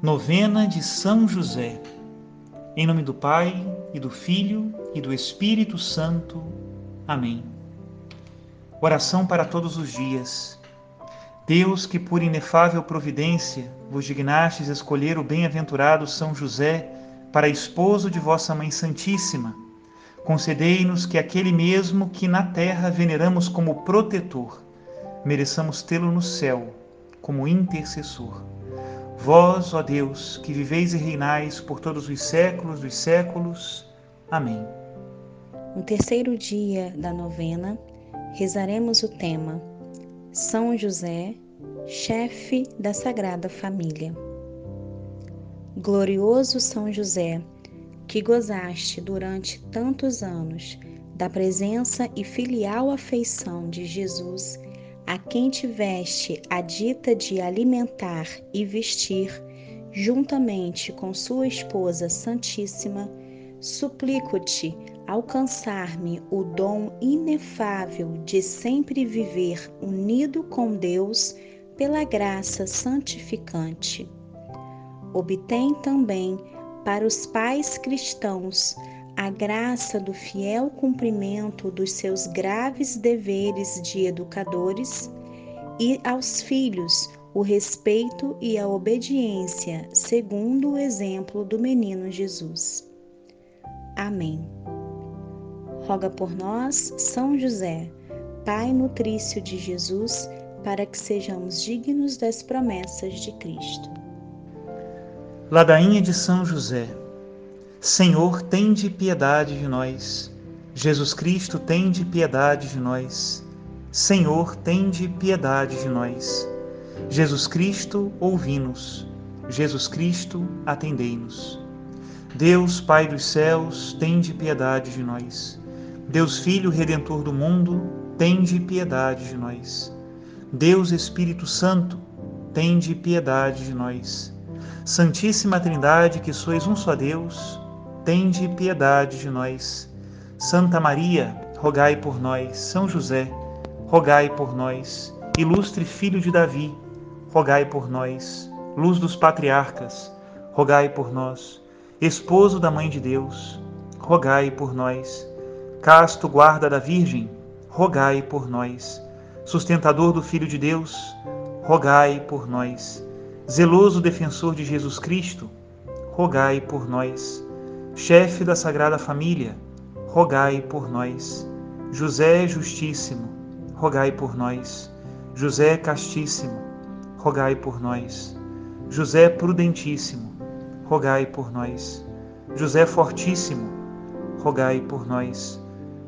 Novena de São José. Em nome do Pai, e do Filho, e do Espírito Santo. Amém. Oração para todos os dias. Deus, que por inefável providência vos dignastes escolher o bem-aventurado São José para esposo de vossa Mãe Santíssima, concedei-nos que aquele mesmo que na terra veneramos como protetor, mereçamos tê-lo no céu como intercessor Vós, ó Deus, que viveis e reinais por todos os séculos dos séculos. Amém. No terceiro dia da novena, rezaremos o tema São José, chefe da Sagrada Família. Glorioso São José, que gozaste durante tantos anos da presença e filial afeição de Jesus a quem tiveste a dita de alimentar e vestir, juntamente com sua esposa Santíssima, suplico-te alcançar-me o dom inefável de sempre viver unido com Deus pela graça santificante. Obtém também para os pais cristãos a graça do fiel cumprimento dos seus graves deveres de educadores e aos filhos o respeito e a obediência, segundo o exemplo do menino Jesus. Amém. Roga por nós, São José, Pai nutrício de Jesus, para que sejamos dignos das promessas de Cristo. Ladainha de São José Senhor, tende piedade de nós. Jesus Cristo, tende piedade de nós. Senhor, tende piedade de nós. Jesus Cristo, ouvi-nos. Jesus Cristo, atendei-nos. Deus, Pai dos céus, tende piedade de nós. Deus Filho Redentor do mundo, tende piedade de nós. Deus Espírito Santo, tende piedade de nós. Santíssima Trindade, que sois um só Deus, tende piedade de nós. Santa Maria, rogai por nós. São José, rogai por nós. Ilustre Filho de Davi, rogai por nós. Luz dos patriarcas, rogai por nós. Esposo da Mãe de Deus, rogai por nós. Casto guarda da Virgem, rogai por nós. Sustentador do Filho de Deus, rogai por nós. Zeloso defensor de Jesus Cristo, rogai por nós chefe da Sagrada Família, rogai por nós. José Justíssimo, rogai por nós. José Castíssimo, rogai por nós. José Prudentíssimo, rogai por nós. José Fortíssimo, rogai por nós.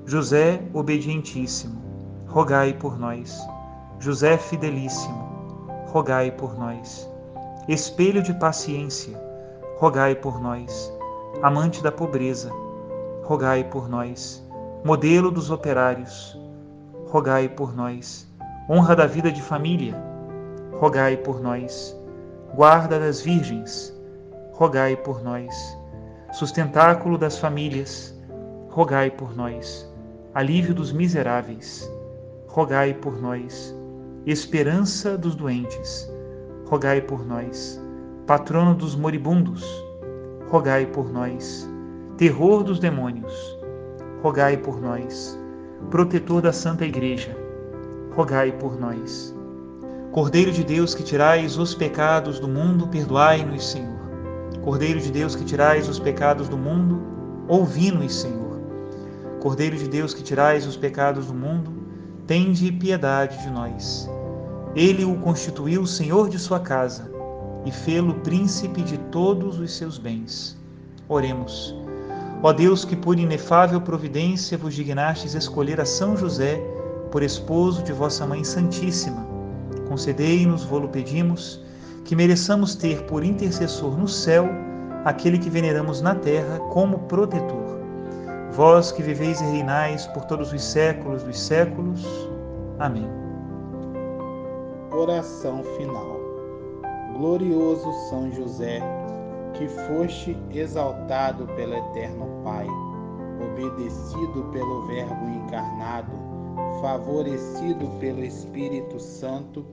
José Obedientíssimo, rogai por nós. José Fidelíssimo, rogai por nós. Espelho de paciência, rogai por nós amante da pobreza, rogai por nós. Modelo dos operários, rogai por nós. Honra da vida de família, rogai por nós. Guarda das virgens, rogai por nós. Sustentáculo das famílias, rogai por nós. Alívio dos miseráveis, rogai por nós. Esperança dos doentes, rogai por nós. Patrono dos moribundos, rogai por nós. Terror dos demônios, rogai por nós. Protetor da Santa Igreja, rogai por nós. Cordeiro de Deus que tirais os pecados do mundo, perdoai-nos, Senhor. Cordeiro de Deus que tirais os pecados do mundo, ouvi-nos, Senhor. Cordeiro de Deus que tirais os pecados do mundo, tende piedade de nós. Ele o constituiu Senhor de sua casa e fê-lo príncipe de todos os seus bens. Oremos. Ó Deus, que por inefável providência vos dignastes escolher a São José por esposo de vossa Mãe Santíssima, concedei-nos, vô-lo pedimos, que mereçamos ter por intercessor no céu aquele que veneramos na terra como protetor. Vós que viveis e reinais por todos os séculos dos séculos. Amém. Oração final glorioso São José, que foste exaltado pelo Eterno Pai, obedecido pelo Verbo encarnado, favorecido pelo Espírito Santo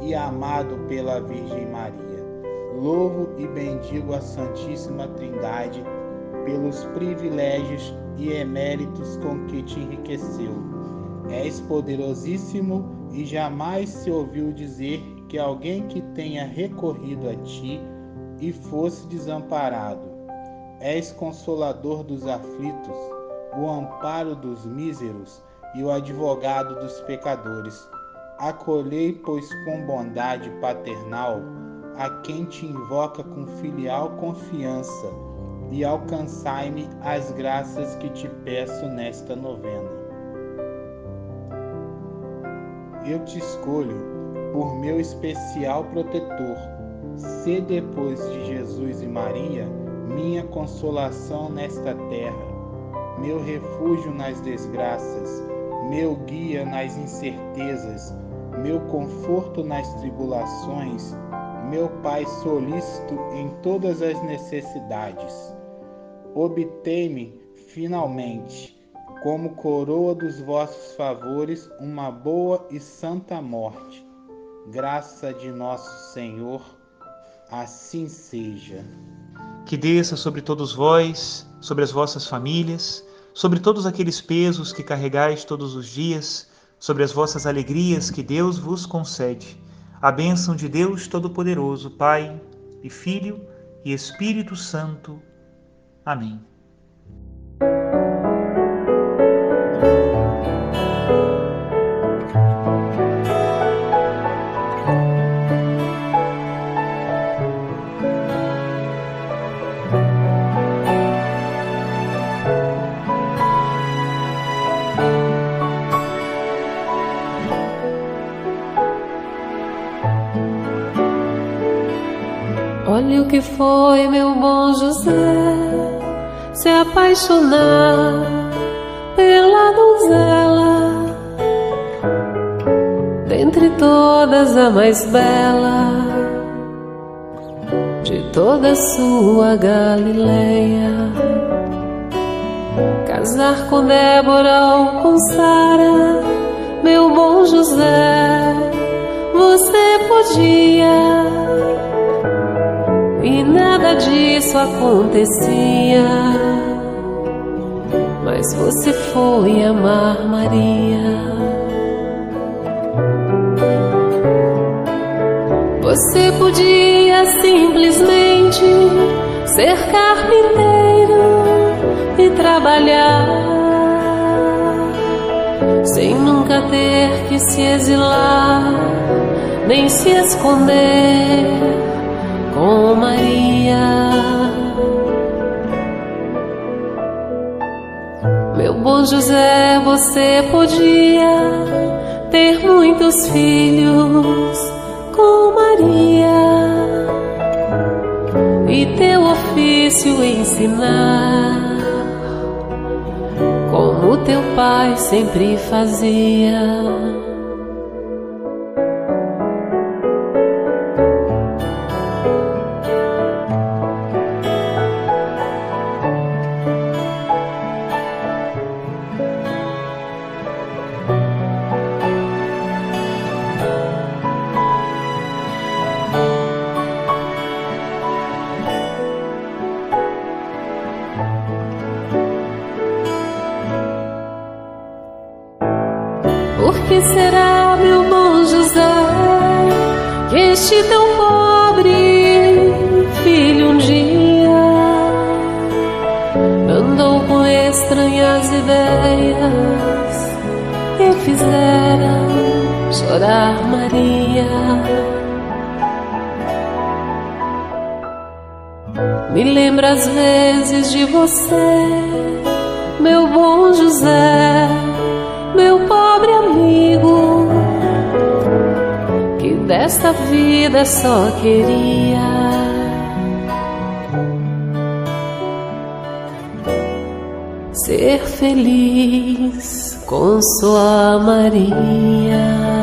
e amado pela Virgem Maria. louvo e bendigo a Santíssima Trindade pelos privilégios e eméritos com que te enriqueceu. És poderosíssimo e jamais se ouviu dizer que alguém que tenha recorrido a ti e fosse desamparado. És consolador dos aflitos, o amparo dos míseros e o advogado dos pecadores. Acolhei, pois, com bondade paternal a quem te invoca com filial confiança e alcançai-me as graças que te peço nesta novena. Eu te escolho por meu especial protetor. Se depois de Jesus e Maria, minha consolação nesta terra, meu refúgio nas desgraças, meu guia nas incertezas, meu conforto nas tribulações, meu Pai solícito em todas as necessidades. Obtei-me, finalmente, como coroa dos vossos favores, uma boa e santa morte. Graça de nosso Senhor, assim seja. Que desça sobre todos vós, sobre as vossas famílias, sobre todos aqueles pesos que carregais todos os dias, sobre as vossas alegrias que Deus vos concede a bênção de Deus Todo-Poderoso, Pai e Filho e Espírito Santo. Amém. Foi meu bom José se apaixonar pela donzela, dentre todas a mais bela de toda sua Galileia. Casar com Débora ou com Sara, meu bom José, nada disso acontecia. Mas você foi amar Maria. Você podia simplesmente ser carpinteiro e trabalhar sem nunca ter que se exilar nem se esconder com Maria. Meu bom José, você podia ter muitos filhos com Maria e teu ofício ensinar, como teu pai sempre fazia. Às vezes de você, meu bom José, meu pobre amigo, que desta vida só queria. Ser feliz com sua Maria.